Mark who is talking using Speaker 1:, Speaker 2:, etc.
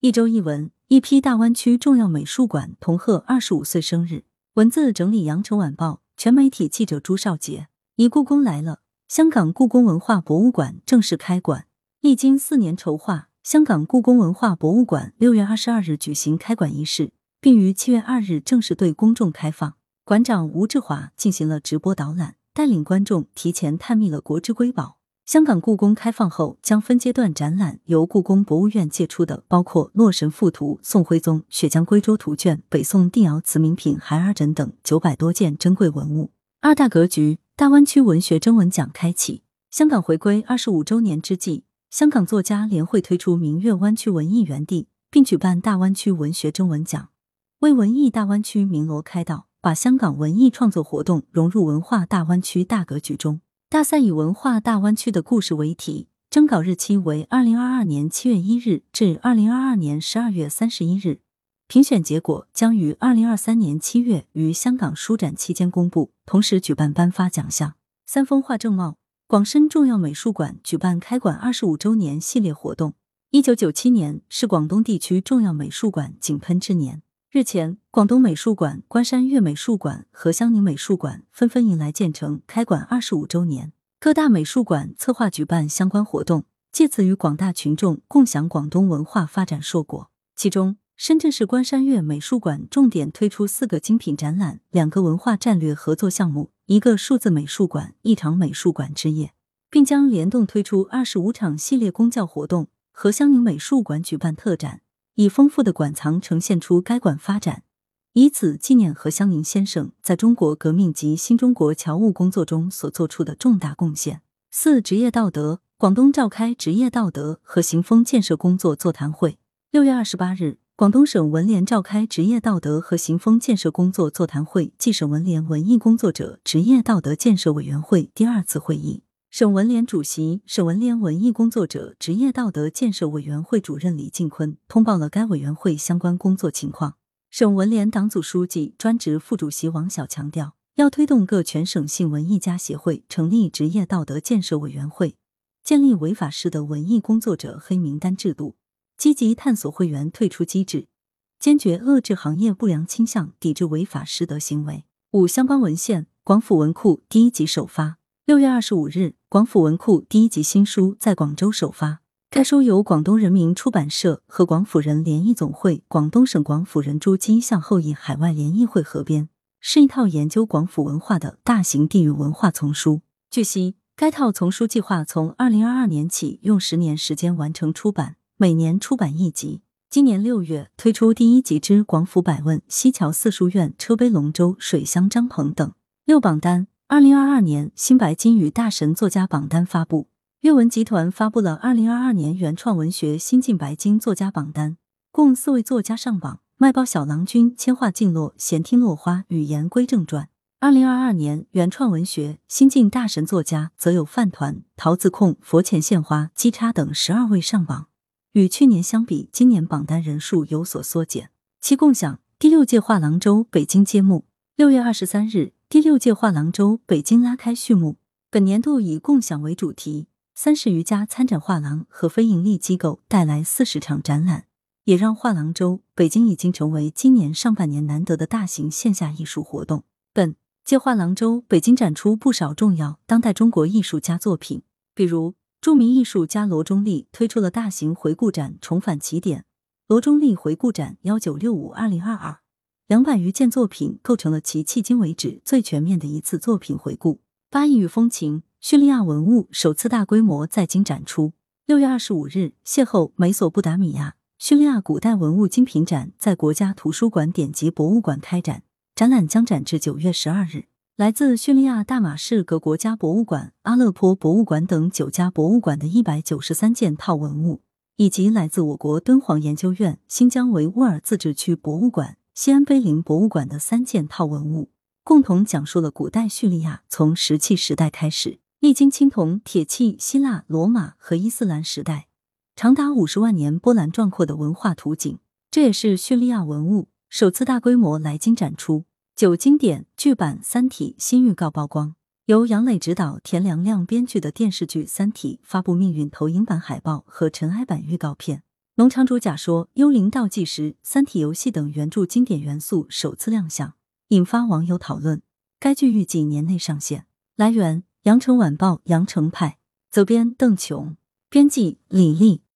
Speaker 1: 一周一文，一批大湾区重要美术馆同贺二十五岁生日。文字整理：羊城晚报全媒体记者朱少杰。一故宫来了，香港故宫文化博物馆正式开馆。历经四年筹划，香港故宫文化博物馆六月二十二日举行开馆仪式，并于七月二日正式对公众开放。馆长吴志华进行了直播导览，带领观众提前探秘了国之瑰宝。香港故宫开放后，将分阶段展览由故宫博物院借出的，包括《洛神赋图》《宋徽宗雪江归州图卷》《北宋定窑瓷名品孩儿枕》等九百多件珍贵文物。二大格局，大湾区文学征文奖开启。香港回归二十五周年之际，香港作家联会推出“明月湾区文艺园地”，并举办大湾区文学征文奖，为文艺大湾区鸣锣开道，把香港文艺创作活动融入文化大湾区大格局中。大赛以“文化大湾区的故事”为题，征稿日期为二零二二年七月一日至二零二二年十二月三十一日，评选结果将于二零二三年七月于香港书展期间公布，同时举办颁发奖项。三风化正茂，广深重要美术馆举办开馆二十五周年系列活动。一九九七年是广东地区重要美术馆井喷之年。日前，广东美术馆、关山月美术馆和香宁美术馆纷纷迎来建成开馆二十五周年，各大美术馆策划举办相关活动，借此与广大群众共享广东文化发展硕果。其中，深圳市关山月美术馆重点推出四个精品展览、两个文化战略合作项目、一个数字美术馆、一场美术馆之夜，并将联动推出二十五场系列公教活动，和香宁美术馆举办特展。以丰富的馆藏呈现出该馆发展，以此纪念何香凝先生在中国革命及新中国侨务工作中所做出的重大贡献。四、职业道德，广东召开职业道德和行风建设工作座谈会。六月二十八日，广东省文联召开职业道德和行风建设工作座谈会暨省文联文艺工作者职业道德建设委员会第二次会议。省文联主席、省文联文艺工作者职业道德建设委员会主任李进坤通报了该委员会相关工作情况。省文联党组书记、专职副主席王晓强调，要推动各全省性文艺家协会成立职业道德建设委员会，建立违法式的文艺工作者黑名单制度，积极探索会员退出机制，坚决遏制行业不良倾向，抵制违法失德行为。五相关文献，广府文库第一集首发。六月二十五日，广府文库第一集新书在广州首发。该书由广东人民出版社和广府人联谊总会、广东省广府人珠基向后裔海外联谊会合编，是一套研究广府文化的大型地域文化丛书。据悉，该套丛书计划从二零二二年起用十年时间完成出版，每年出版一集。今年六月推出第一集之《广府百问》，西桥四书院、车陂龙舟、水乡张鹏等六榜单。二零二二年新白金与大神作家榜单发布，阅文集团发布了二零二二年原创文学新晋白金作家榜单，共四位作家上榜：卖报小郎君、千画静落、闲听落花、语言归正传。二零二二年原创文学新晋大神作家则有饭团、桃子控、佛前献花、鸡叉等十二位上榜。与去年相比，今年榜单人数有所缩减。其共享第六届画廊周北京揭幕，六月二十三日。第六届画廊周北京拉开序幕，本年度以共享为主题，三十余家参展画廊和非营利机构带来四十场展览，也让画廊周北京已经成为今年上半年难得的大型线下艺术活动。本届画廊周北京展出不少重要当代中国艺术家作品，比如著名艺术家罗中立推出了大型回顾展《重返起点》，罗中立回顾展幺九六五二零二二。两百余件作品构成了其迄今为止最全面的一次作品回顾。八亿与风情，叙利亚文物首次大规模在京展出。六月二十五日，邂逅美索不达米亚叙利亚古代文物精品展在国家图书馆典籍博物馆开展，展览将展至九月十二日。来自叙利亚大马士革国家博物馆、阿勒颇博物馆等九家博物馆的一百九十三件套文物，以及来自我国敦煌研究院新疆维吾尔自治区博物馆。西安碑林博物馆的三件套文物，共同讲述了古代叙利亚从石器时代开始，历经青铜、铁器、希腊、罗马和伊斯兰时代，长达五十万年波澜壮阔的文化图景。这也是叙利亚文物首次大规模来京展出。九经典剧版《三体》新预告曝光，由杨磊执导、田良亮编剧的电视剧《三体》发布命运投影版海报和尘埃版预告片。农场主假说，幽灵倒计时、三体游戏等原著经典元素首次亮相，引发网友讨论。该剧预计年内上线。来源：羊城晚报羊城派，责编：邓琼，编辑：李丽。